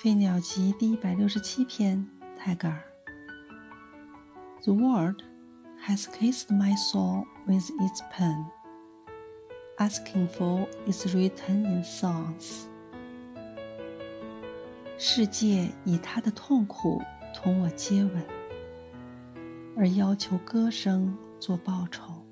《飞鸟集》第一百六十七篇，泰戈尔。The world has kissed my soul with its pen, asking for its return in songs。世界以它的痛苦同我接吻，而要求歌声做报酬。